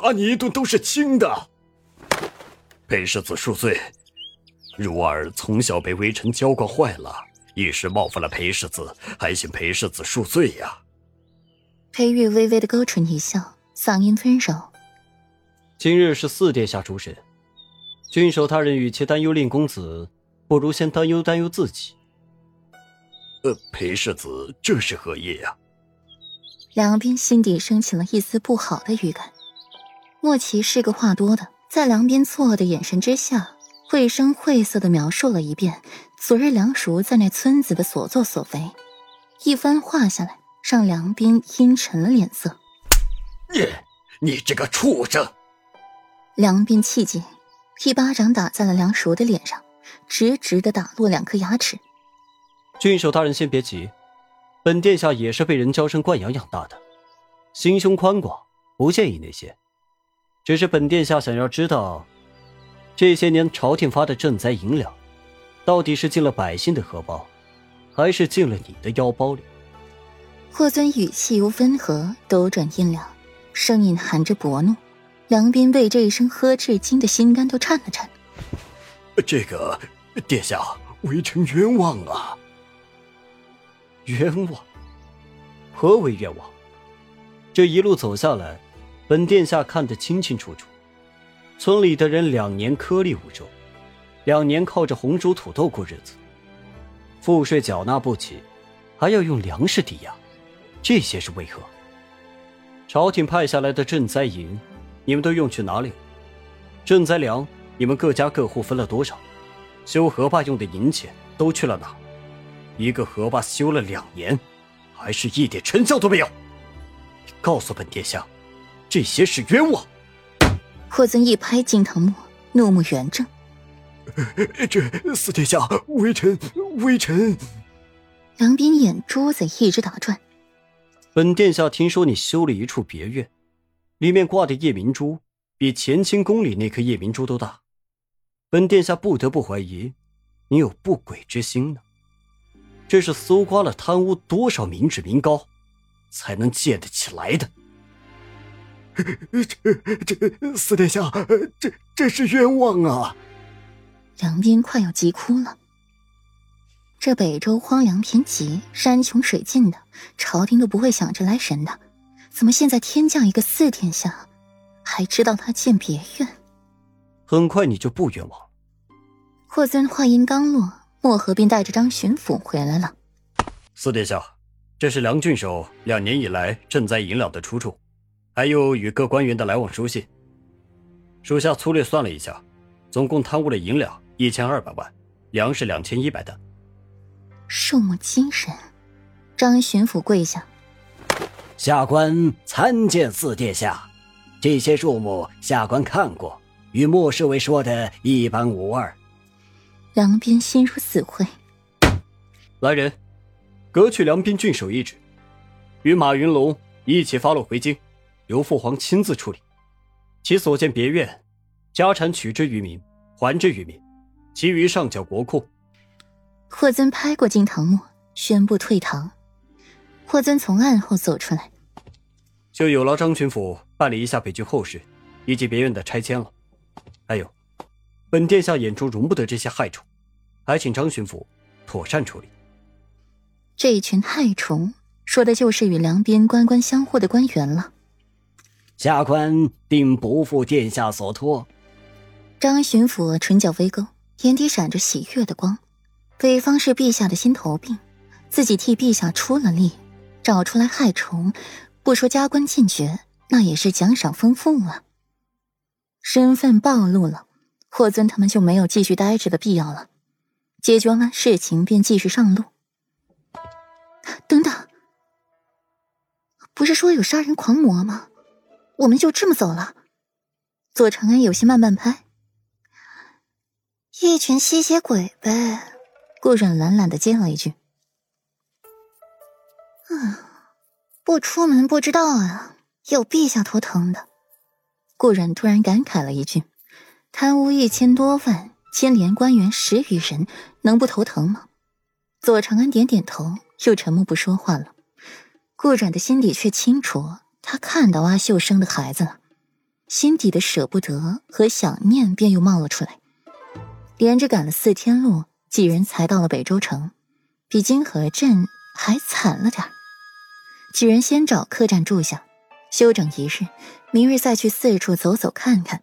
打你一顿都是轻的。裴世子恕罪，如儿从小被微臣娇惯坏了，一时冒犯了裴世子，还请裴世子恕罪呀。裴玉微微的勾唇一笑，嗓音温柔：“今日是四殿下主审，郡守大人与其担忧令公子，不如先担忧担忧自己。”呃，裴世子这是何意呀？梁斌心底升起了一丝不好的预感。莫奇是个话多的。在梁斌错愕的眼神之下，绘声绘色的描述了一遍昨日梁叔在那村子的所作所为，一番话下来，让梁斌阴沉了脸色。你，你这个畜生！梁斌气急，一巴掌打在了梁叔的脸上，直直的打落两颗牙齿。郡守大人，先别急，本殿下也是被人娇生惯养养大的，心胸宽广，不介意那些。只是本殿下想要知道，这些年朝廷发的赈灾银两，到底是进了百姓的荷包，还是进了你的腰包里？霍尊语气由温和斗转阴凉，声音含着薄怒。梁斌被这一声呵斥惊得心肝都颤了颤。这个殿下，微臣冤枉啊！冤枉？何为冤枉？这一路走下来。本殿下看得清清楚楚，村里的人两年颗粒无收，两年靠着红薯土豆过日子，赋税缴纳不起，还要用粮食抵押，这些是为何？朝廷派下来的赈灾银，你们都用去哪里？赈灾粮，你们各家各户分了多少？修河坝用的银钱都去了哪？一个河坝修了两年，还是一点成效都没有。告诉本殿下。这些是冤枉！霍尊一拍金堂木，怒目圆睁。这四殿下，微臣微臣。梁斌眼珠子一直打转。本殿下听说你修了一处别院，里面挂的夜明珠比乾清宫里那颗夜明珠都大。本殿下不得不怀疑，你有不轨之心呢。这是搜刮了贪污多少民脂民膏，才能建得起来的。这这四殿下，这这是冤枉啊！梁斌快要急哭了。这北周荒凉贫瘠，山穷水尽的，朝廷都不会想着来神的，怎么现在天降一个四殿下，还知道他建别院？很快你就不冤枉了。霍尊话音刚落，漠河便带着张巡抚回来了。四殿下，这是梁郡守两年以来赈灾银两的出处。还有与各官员的来往书信，属下粗略算了一下，总共贪污了银两一千二百万，粮食两千一百担。数目惊人，张巡抚跪下，下官参见四殿下。这些数目下官看过，与莫侍卫说的一般无二。梁斌心如死灰。来人，革去梁斌郡守一职，与马云龙一起发落回京。由父皇亲自处理，其所建别院，家产取之于民，还之于民，其余上缴国库。霍尊拍过金堂木，宣布退堂。霍尊从案后走出来，就有劳张巡抚办理一下北郡后事，以及别院的拆迁了。还有，本殿下眼中容不得这些害虫，还请张巡抚妥善处理。这一群害虫，说的就是与梁边官官相护的官员了。下官定不负殿下所托。张巡抚唇角微勾，眼底闪着喜悦的光。北方是陛下的心头病，自己替陛下出了力，找出来害虫，不说加官进爵，那也是奖赏丰富啊。身份暴露了，霍尊他们就没有继续待着的必要了。解决完事情，便继续上路。等等，不是说有杀人狂魔吗？我们就这么走了？左长安有些慢半拍。一群吸血鬼呗。顾阮懒懒的接了一句。嗯，不出门不知道啊，有陛下头疼的。顾阮突然感慨了一句：“贪污一千多万，牵连官员十余人，能不头疼吗？”左长安点点头，又沉默不说话了。顾阮的心里却清楚。他看到阿秀生的孩子了，心底的舍不得和想念便又冒了出来。连着赶了四天路，几人才到了北州城，比金河镇还惨了点几人先找客栈住下，休整一日，明日再去四处走走看看。